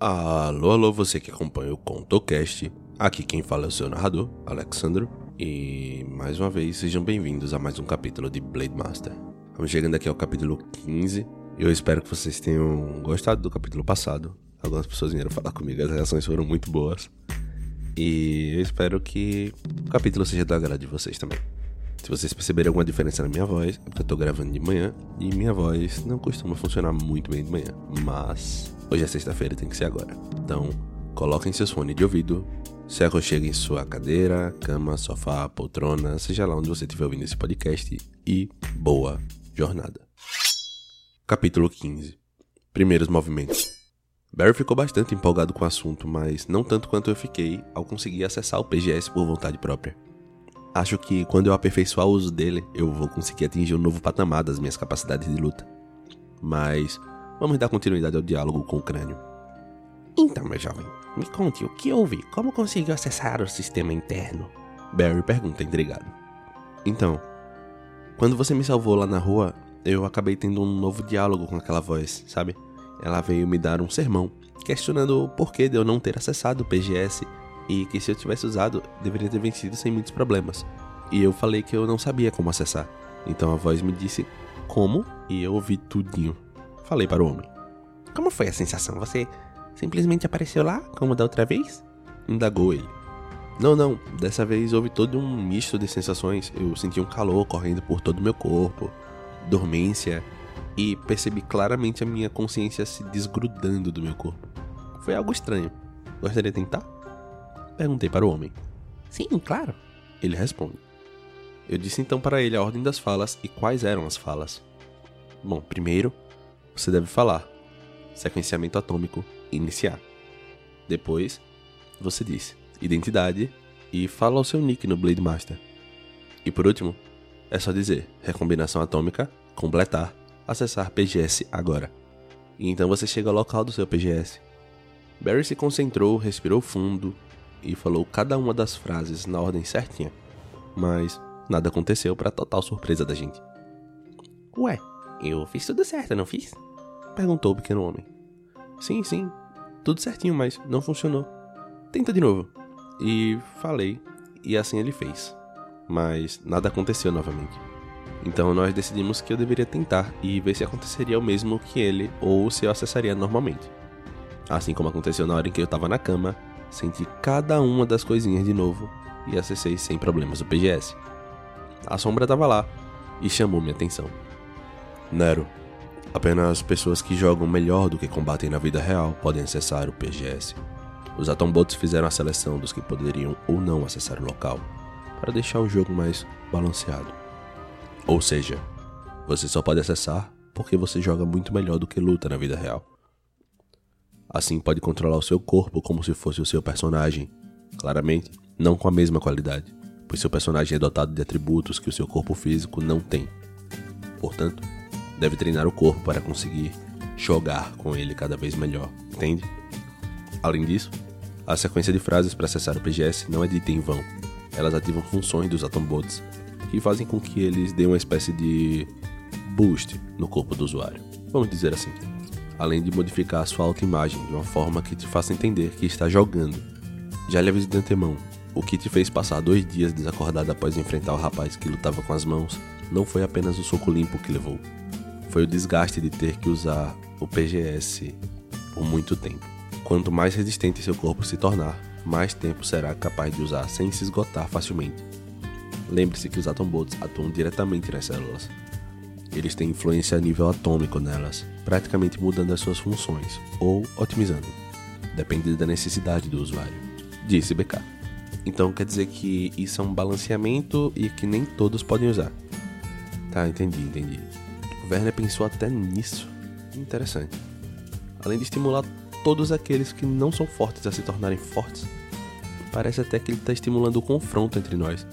Alô, alô, você que acompanha o ContoCast. Aqui quem fala é o seu narrador, Alexandro. E mais uma vez, sejam bem-vindos a mais um capítulo de Blade Master. Estamos chegando aqui ao capítulo 15. Eu espero que vocês tenham gostado do capítulo passado. Algumas pessoas vieram falar comigo, as reações foram muito boas. E eu espero que o capítulo seja do agrado de vocês também. Se vocês perceberem alguma diferença na minha voz, é porque eu tô gravando de manhã e minha voz não costuma funcionar muito bem de manhã. Mas hoje é sexta-feira tem que ser agora. Então, coloquem seus fones de ouvido, se aconcheguem em sua cadeira, cama, sofá, poltrona, seja lá onde você estiver ouvindo esse podcast e boa jornada. Capítulo 15 Primeiros movimentos. Barry ficou bastante empolgado com o assunto, mas não tanto quanto eu fiquei ao conseguir acessar o PGS por vontade própria. Acho que quando eu aperfeiçoar o uso dele, eu vou conseguir atingir um novo patamar das minhas capacidades de luta. Mas vamos dar continuidade ao diálogo com o crânio. Então, meu jovem, me conte o que houve. Como conseguiu acessar o sistema interno? Barry pergunta intrigado. Então, quando você me salvou lá na rua, eu acabei tendo um novo diálogo com aquela voz, sabe? Ela veio me dar um sermão, questionando o porquê de eu não ter acessado o PGS e que se eu tivesse usado, deveria ter vencido sem muitos problemas. E eu falei que eu não sabia como acessar. Então a voz me disse como e eu ouvi tudinho. Falei para o homem. Como foi a sensação? Você simplesmente apareceu lá, como da outra vez? Indagou ele. Não, não, dessa vez houve todo um misto de sensações. Eu senti um calor correndo por todo o meu corpo, dormência, e percebi claramente a minha consciência se desgrudando do meu corpo. Foi algo estranho. Gostaria de tentar? Perguntei para o homem. Sim, claro. Ele responde. Eu disse então para ele a ordem das falas e quais eram as falas. Bom, primeiro, você deve falar. Sequenciamento atômico, iniciar. Depois, você diz identidade e fala o seu nick no Blade Master. E por último, é só dizer recombinação atômica, completar, acessar PGS agora. E então você chega ao local do seu PGS. Barry se concentrou, respirou fundo e falou cada uma das frases na ordem certinha. Mas nada aconteceu para total surpresa da gente. Ué, eu fiz tudo certo, não fiz? Perguntou o pequeno homem. Sim, sim, tudo certinho, mas não funcionou. Tenta de novo. E falei, e assim ele fez. Mas nada aconteceu novamente. Então nós decidimos que eu deveria tentar e ver se aconteceria o mesmo que ele ou se eu acessaria normalmente. Assim como aconteceu na hora em que eu estava na cama senti cada uma das coisinhas de novo e acessei sem problemas o PGS. A sombra estava lá e chamou minha atenção. Nero, apenas pessoas que jogam melhor do que combatem na vida real podem acessar o PGS. Os Atombots fizeram a seleção dos que poderiam ou não acessar o local, para deixar o jogo mais balanceado. Ou seja, você só pode acessar porque você joga muito melhor do que luta na vida real. Assim pode controlar o seu corpo como se fosse o seu personagem. Claramente, não com a mesma qualidade, pois seu personagem é dotado de atributos que o seu corpo físico não tem. Portanto, deve treinar o corpo para conseguir jogar com ele cada vez melhor, entende? Além disso, a sequência de frases para acessar o PGS não é dita em vão. Elas ativam funções dos Atombots que fazem com que eles deem uma espécie de boost no corpo do usuário. Vamos dizer assim além de modificar a sua autoimagem de uma forma que te faça entender que está jogando. Já lhe aviso de antemão, o que te fez passar dois dias desacordado após enfrentar o rapaz que lutava com as mãos não foi apenas o soco limpo que levou, foi o desgaste de ter que usar o PGS por muito tempo. Quanto mais resistente seu corpo se tornar, mais tempo será capaz de usar sem se esgotar facilmente. Lembre-se que os Atombots atuam diretamente nas células, eles têm influência a nível atômico nelas, praticamente mudando as suas funções, ou otimizando, dependendo da necessidade do usuário, disse BK. Então quer dizer que isso é um balanceamento e que nem todos podem usar. Tá, entendi, entendi. O Werner pensou até nisso. Interessante. Além de estimular todos aqueles que não são fortes a se tornarem fortes, parece até que ele está estimulando o confronto entre nós.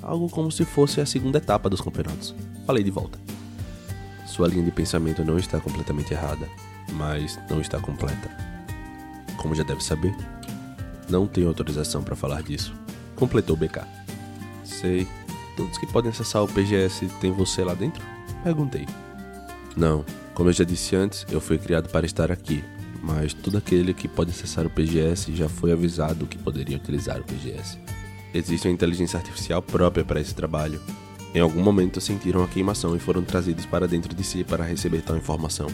Algo como se fosse a segunda etapa dos campeonatos. Falei de volta. Sua linha de pensamento não está completamente errada, mas não está completa. Como já deve saber, não tenho autorização para falar disso. Completou BK. Sei. Todos que podem acessar o PGS têm você lá dentro? Perguntei. Não. Como eu já disse antes, eu fui criado para estar aqui. mas todo aquele que pode acessar o PGS já foi avisado que poderia utilizar o PGS. Existe uma inteligência artificial própria para esse trabalho. Em algum momento sentiram a queimação e foram trazidos para dentro de si para receber tal informação.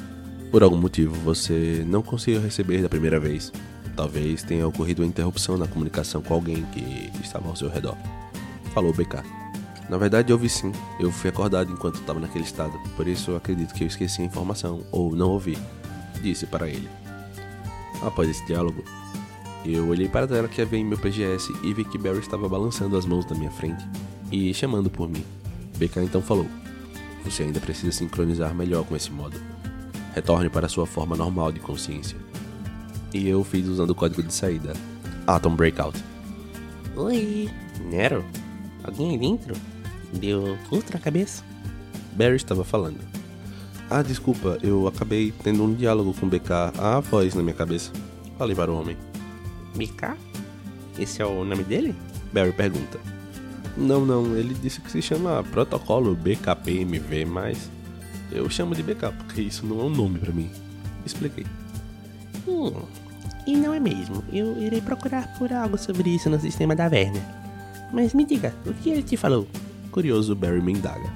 Por algum motivo você não conseguiu receber da primeira vez. Talvez tenha ocorrido uma interrupção na comunicação com alguém que estava ao seu redor. Falou BK. Na verdade, ouvi sim. Eu fui acordado enquanto estava naquele estado, por isso eu acredito que eu esqueci a informação ou não ouvi. Disse para ele. Após esse diálogo, eu olhei para a tela que havia em meu PGS e vi que Barry estava balançando as mãos na minha frente e chamando por mim. BK então falou: Você ainda precisa sincronizar melhor com esse modo. Retorne para sua forma normal de consciência. E eu fiz usando o código de saída: Atom Breakout. Oi, Nero? Alguém aí dentro? Deu outra cabeça? Barry estava falando. Ah, desculpa, eu acabei tendo um diálogo com BK, a voz na minha cabeça. Falei para o homem. BK? Esse é o nome dele? Barry pergunta. Não, não, ele disse que se chama Protocolo BKPMV, mas eu chamo de BK porque isso não é um nome para mim. Expliquei. Hum, e não é mesmo. Eu irei procurar por algo sobre isso no sistema da Werner. Mas me diga, o que ele te falou? Curioso, Barry me indaga.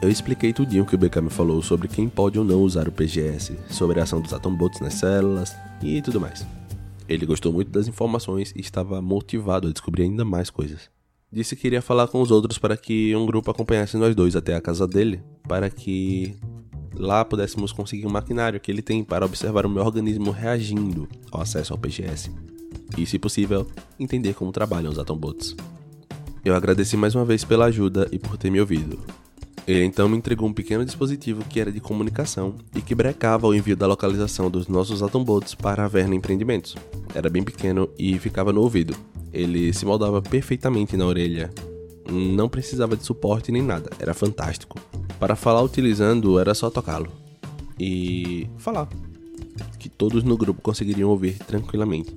Eu expliquei tudinho que o BK me falou sobre quem pode ou não usar o PGS, sobre a ação dos atombots nas células e tudo mais. Ele gostou muito das informações e estava motivado a descobrir ainda mais coisas. Disse que iria falar com os outros para que um grupo acompanhasse nós dois até a casa dele, para que lá pudéssemos conseguir um maquinário que ele tem para observar o meu organismo reagindo ao acesso ao PGS. E, se possível, entender como trabalham os atombots. Eu agradeci mais uma vez pela ajuda e por ter me ouvido. Ele então me entregou um pequeno dispositivo que era de comunicação e que brecava o envio da localização dos nossos atombots para a Verna Empreendimentos. Era bem pequeno e ficava no ouvido. Ele se moldava perfeitamente na orelha. Não precisava de suporte nem nada, era fantástico. Para falar utilizando era só tocá-lo e falar, que todos no grupo conseguiriam ouvir tranquilamente.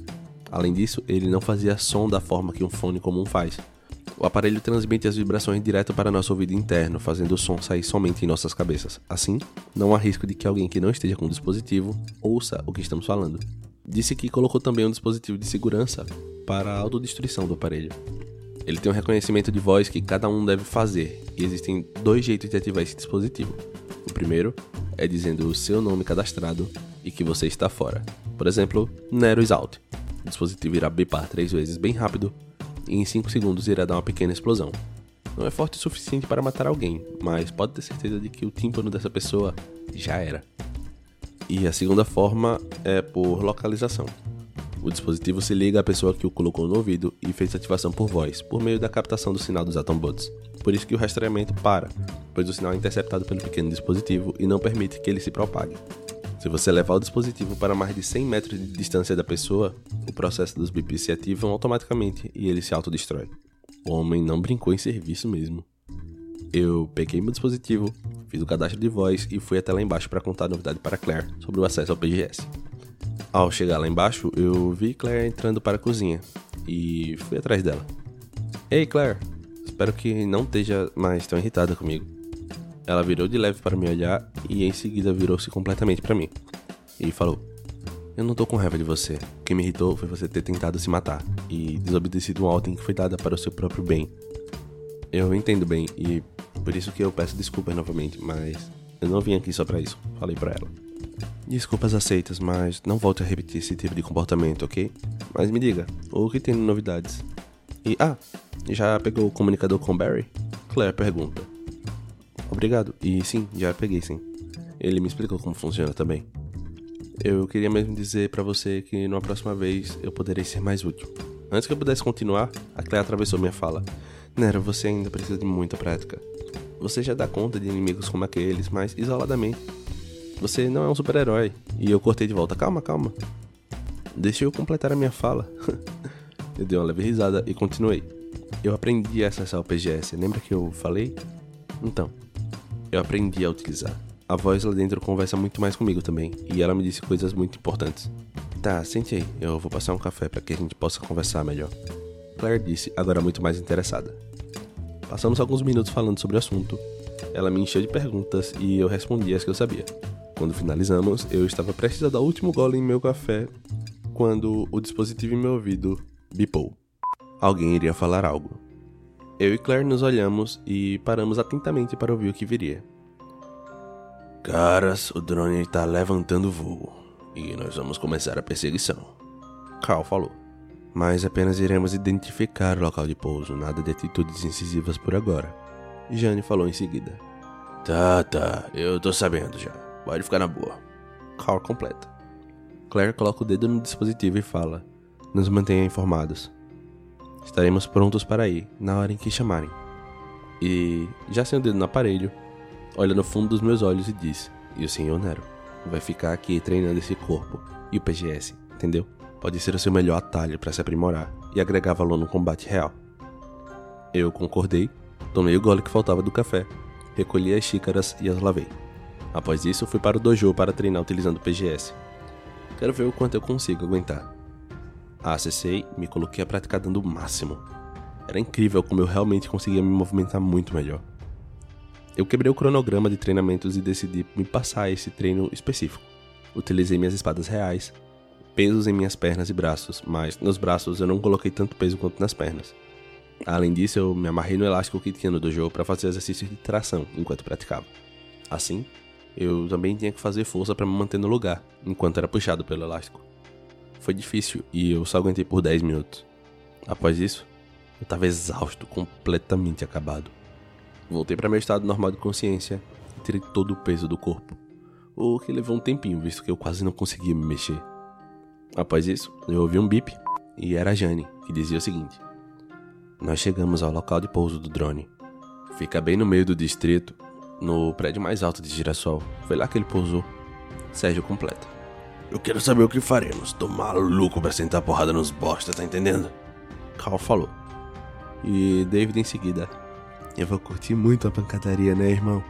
Além disso, ele não fazia som da forma que um fone comum faz. O aparelho transmite as vibrações direto para nosso ouvido interno, fazendo o som sair somente em nossas cabeças. Assim, não há risco de que alguém que não esteja com o dispositivo ouça o que estamos falando. Disse que colocou também um dispositivo de segurança para a autodestruição do aparelho. Ele tem um reconhecimento de voz que cada um deve fazer, e existem dois jeitos de ativar esse dispositivo. O primeiro é dizendo o seu nome cadastrado e que você está fora. Por exemplo, Nero is out. O dispositivo irá bipar três vezes bem rápido e em 5 segundos irá dar uma pequena explosão. Não é forte o suficiente para matar alguém, mas pode ter certeza de que o tímpano dessa pessoa já era. E a segunda forma é por localização. O dispositivo se liga à pessoa que o colocou no ouvido e fez ativação por voz, por meio da captação do sinal dos Atombots. Por isso que o rastreamento para, pois o sinal é interceptado pelo pequeno dispositivo e não permite que ele se propague. Se você levar o dispositivo para mais de 100 metros de distância da pessoa, o processo dos bips se ativam automaticamente e ele se autodestrói. O homem não brincou em serviço mesmo. Eu peguei meu dispositivo, fiz o cadastro de voz e fui até lá embaixo para contar a novidade para Claire sobre o acesso ao PGS. Ao chegar lá embaixo, eu vi Claire entrando para a cozinha e fui atrás dela. Ei, Claire, espero que não esteja mais tão irritada comigo. Ela virou de leve para me olhar e em seguida virou-se completamente para mim. E falou: Eu não tô com raiva de você. O que me irritou foi você ter tentado se matar e desobedecido uma ordem que foi dada para o seu próprio bem. Eu entendo bem e por isso que eu peço desculpas novamente, mas eu não vim aqui só para isso. Falei para ela. Desculpas aceitas, mas não volte a repetir esse tipo de comportamento, ok? Mas me diga, o que tem de novidades? E ah, já pegou o comunicador com Barry? Claire pergunta. Obrigado. E sim, já peguei sim. Ele me explicou como funciona também. Eu queria mesmo dizer para você que numa próxima vez eu poderei ser mais útil. Antes que eu pudesse continuar, a Claire atravessou minha fala. Nero, você ainda precisa de muita prática. Você já dá conta de inimigos como aqueles, mas isoladamente. Você não é um super-herói. E eu cortei de volta. Calma, calma. Deixa eu completar a minha fala. eu dei uma leve risada e continuei. Eu aprendi a acessar o PGS. Lembra que eu falei? Então, eu aprendi a utilizar. A voz lá dentro conversa muito mais comigo também, e ela me disse coisas muito importantes. Tá, sente aí, eu vou passar um café para que a gente possa conversar melhor. Claire disse, agora muito mais interessada. Passamos alguns minutos falando sobre o assunto. Ela me encheu de perguntas e eu respondi as que eu sabia. Quando finalizamos, eu estava prestes a dar o último gole em meu café quando o dispositivo em meu ouvido bipou. Alguém iria falar algo. Eu e Claire nos olhamos e paramos atentamente para ouvir o que viria. Caras, o drone está levantando voo e nós vamos começar a perseguição. Carl falou. Mas apenas iremos identificar o local de pouso, nada de atitudes incisivas por agora. Jane falou em seguida. Tá, tá, eu tô sabendo já. Pode ficar na boa. Carl completa. Claire coloca o dedo no dispositivo e fala: Nos mantenha informados. Estaremos prontos para ir na hora em que chamarem. E, já sem o dedo no aparelho, olha no fundo dos meus olhos e diz: E o senhor Nero vai ficar aqui treinando esse corpo e o PGS, entendeu? Pode ser o seu melhor atalho para se aprimorar e agregar valor no combate real. Eu concordei, tomei o gole que faltava do café, recolhi as xícaras e as lavei. Após isso, fui para o dojo para treinar utilizando o PGS. Quero ver o quanto eu consigo aguentar. Acessei, me coloquei a praticar dando o máximo. Era incrível como eu realmente conseguia me movimentar muito melhor. Eu quebrei o cronograma de treinamentos e decidi me passar esse treino específico. Utilizei minhas espadas reais, pesos em minhas pernas e braços, mas nos braços eu não coloquei tanto peso quanto nas pernas. Além disso, eu me amarrei no elástico que tinha no dojo para fazer exercícios de tração enquanto praticava. Assim, eu também tinha que fazer força para me manter no lugar, enquanto era puxado pelo elástico. Foi difícil e eu só aguentei por 10 minutos. Após isso, eu estava exausto, completamente acabado. Voltei para meu estado normal de consciência e tirei todo o peso do corpo, o que levou um tempinho, visto que eu quase não conseguia me mexer. Após isso, eu ouvi um bip e era a Jane, que dizia o seguinte: Nós chegamos ao local de pouso do drone. Fica bem no meio do distrito no prédio mais alto de Girassol. Foi lá que ele pousou. Sérgio completa. Eu quero saber o que faremos. Tô maluco pra sentar porrada nos bosta, tá entendendo? Carl falou. E David em seguida. Eu vou curtir muito a pancadaria, né, irmão?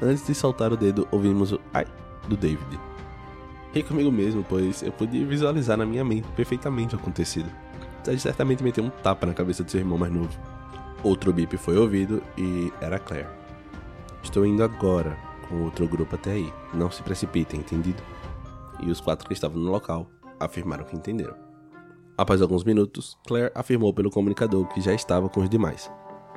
Antes de soltar o dedo, ouvimos o ai do David. Ri comigo mesmo, pois eu podia visualizar na minha mente perfeitamente o acontecido. Sérgio certamente meteu um tapa na cabeça do seu irmão mais novo. Outro bip foi ouvido e era Claire. Estou indo agora com outro grupo até aí. Não se precipitem, entendido? E os quatro que estavam no local afirmaram que entenderam. Após alguns minutos, Claire afirmou pelo comunicador que já estava com os demais.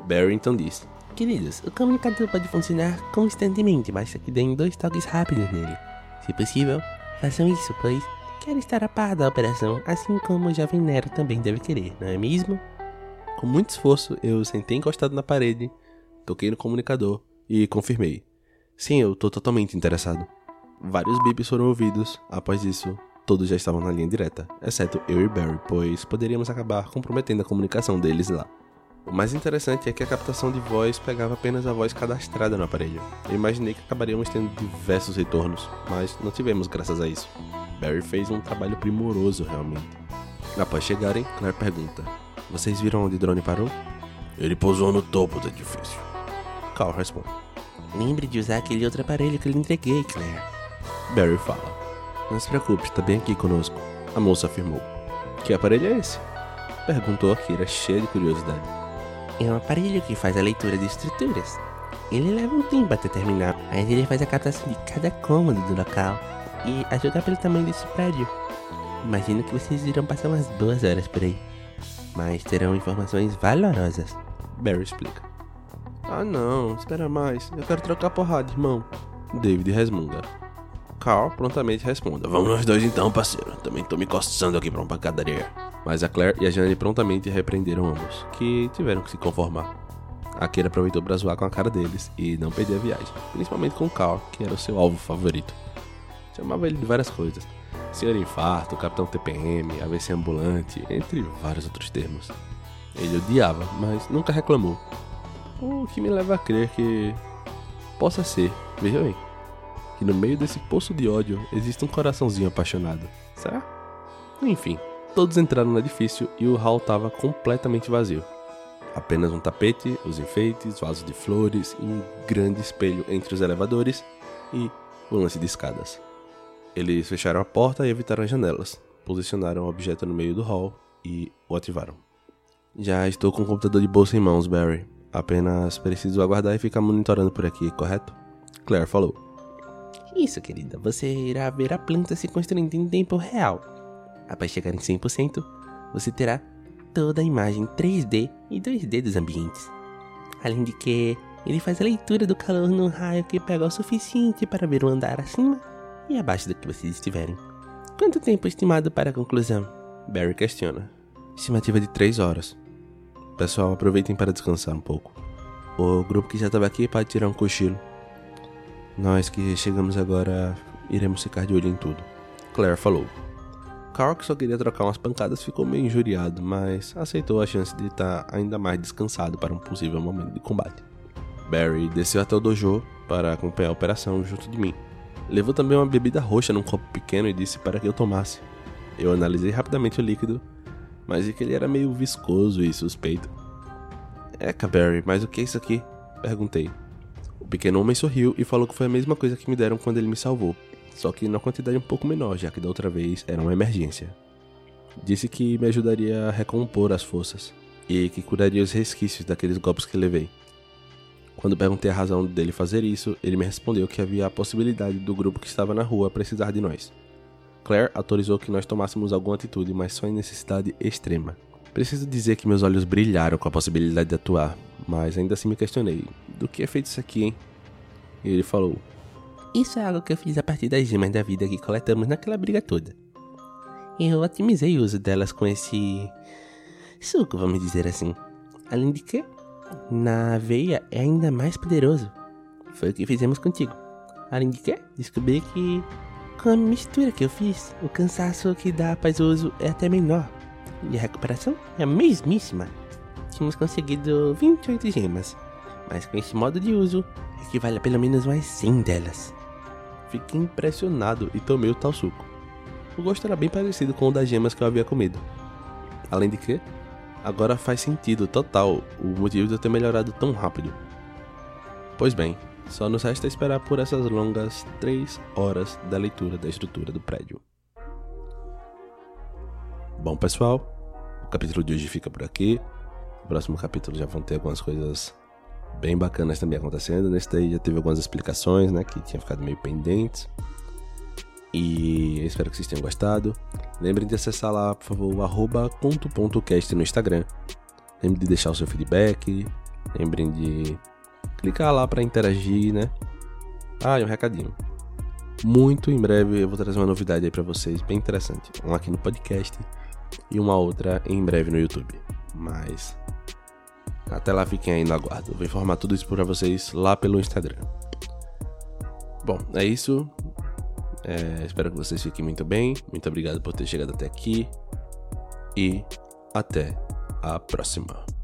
Barrington disse: Queridos, o comunicador pode funcionar constantemente, basta que deem dois toques rápidos nele. Se possível, façam isso, pois quero estar a par da operação, assim como o jovem Nero também deve querer, não é mesmo? Com muito esforço, eu sentei encostado na parede, toquei no comunicador e confirmei. Sim, eu tô totalmente interessado. Vários bips foram ouvidos. Após isso, todos já estavam na linha direta, exceto eu e Barry, pois poderíamos acabar comprometendo a comunicação deles lá. O mais interessante é que a captação de voz pegava apenas a voz cadastrada no aparelho. Eu imaginei que acabaríamos tendo diversos retornos, mas não tivemos graças a isso. Barry fez um trabalho primoroso realmente. Após chegarem, Claire pergunta: Vocês viram onde o drone parou? Ele pousou no topo do edifício. Carl responde. Lembre de usar aquele outro aparelho que eu lhe entreguei, Claire. Barry fala. Não se preocupe, está bem aqui conosco. A moça afirmou. Que aparelho é esse? Perguntou a Kira, cheia de curiosidade. É um aparelho que faz a leitura de estruturas. Ele leva um tempo até terminar, mas ele faz a captação de cada cômodo do local e ajuda pelo tamanho desse prédio. Imagino que vocês irão passar umas boas horas por aí, mas terão informações valorosas. Barry explica. Ah não, espera mais. Eu quero trocar porrada, irmão. David resmunga. Carl prontamente responde: Vamos nós dois então, parceiro. Também tô me coçando aqui pra uma pancadaria. Mas a Claire e a Jane prontamente repreenderam ambos, que tiveram que se conformar. A Kira aproveitou pra zoar com a cara deles e não perder a viagem, principalmente com Carl, que era o seu alvo favorito. Chamava ele de várias coisas: Senhor Infarto, Capitão TPM, AVC Ambulante, entre vários outros termos. Ele odiava, mas nunca reclamou, o que me leva a crer que possa ser, veja bem, que no meio desse poço de ódio existe um coraçãozinho apaixonado. Será? Enfim, todos entraram no edifício e o hall estava completamente vazio. Apenas um tapete, os enfeites, vasos de flores e um grande espelho entre os elevadores e um lance de escadas. Eles fecharam a porta e evitaram as janelas, posicionaram o objeto no meio do hall e o ativaram. Já estou com o computador de bolsa em mãos, Barry, Apenas preciso aguardar e ficar monitorando por aqui, correto? Claire falou. Isso, querida, você irá ver a planta se construindo em tempo real. Após chegar em 100%, você terá toda a imagem 3D e 2D dos ambientes. Além de que ele faz a leitura do calor no raio que pega o suficiente para ver o andar acima e abaixo do que vocês estiverem. Quanto tempo estimado para a conclusão? Barry questiona. Estimativa de 3 horas. Pessoal, aproveitem para descansar um pouco. O grupo que já estava aqui pode tirar um cochilo. Nós que chegamos agora iremos ficar de olho em tudo. Claire falou. Carl, que só queria trocar umas pancadas, ficou meio injuriado, mas aceitou a chance de estar ainda mais descansado para um possível momento de combate. Barry desceu até o dojo para acompanhar a operação junto de mim. Levou também uma bebida roxa num copo pequeno e disse para que eu tomasse. Eu analisei rapidamente o líquido, mas vi que ele era meio viscoso e suspeito. Eca, Barry, mas o que é isso aqui? Perguntei. O pequeno homem sorriu e falou que foi a mesma coisa que me deram quando ele me salvou só que na quantidade um pouco menor, já que da outra vez era uma emergência. Disse que me ajudaria a recompor as forças e que curaria os resquícios daqueles golpes que levei. Quando perguntei a razão dele fazer isso, ele me respondeu que havia a possibilidade do grupo que estava na rua precisar de nós. Claire autorizou que nós tomássemos alguma atitude, mas só em necessidade extrema. Preciso dizer que meus olhos brilharam com a possibilidade de atuar, mas ainda assim me questionei: do que é feito isso aqui, hein? E ele falou: isso é algo que eu fiz a partir das gemas da vida que coletamos naquela briga toda. Eu otimizei o uso delas com esse suco, vamos dizer assim. Além de que, na aveia é ainda mais poderoso. Foi o que fizemos contigo. Além de que, descobri que com a mistura que eu fiz, o cansaço que dá após o uso é até menor. E a recuperação é a mesmíssima. Tínhamos conseguido 28 gemas, mas com esse modo de uso, equivale a pelo menos mais 100 delas. Fiquei impressionado e tomei o tal suco. O gosto era bem parecido com o das gemas que eu havia comido. Além de que, agora faz sentido total o motivo de eu ter melhorado tão rápido. Pois bem, só nos resta esperar por essas longas 3 horas da leitura da estrutura do prédio. Bom, pessoal, o capítulo de hoje fica por aqui. No próximo capítulo já vão ter algumas coisas bem bacanas também acontecendo. Nesse daí já teve algumas explicações, né, que tinha ficado meio pendentes. E espero que vocês tenham gostado. Lembrem de acessar lá, por favor, arroba conto.cast no Instagram. Lembrem de deixar o seu feedback. Lembrem de clicar lá para interagir, né? Ah, e um recadinho. Muito em breve eu vou trazer uma novidade aí para vocês, bem interessante. Uma aqui no podcast e uma outra em breve no YouTube. Mas até lá, fiquem aí no aguardo. vou informar tudo isso para vocês lá pelo Instagram. Bom, é isso. É, espero que vocês fiquem muito bem. Muito obrigado por ter chegado até aqui. E até a próxima.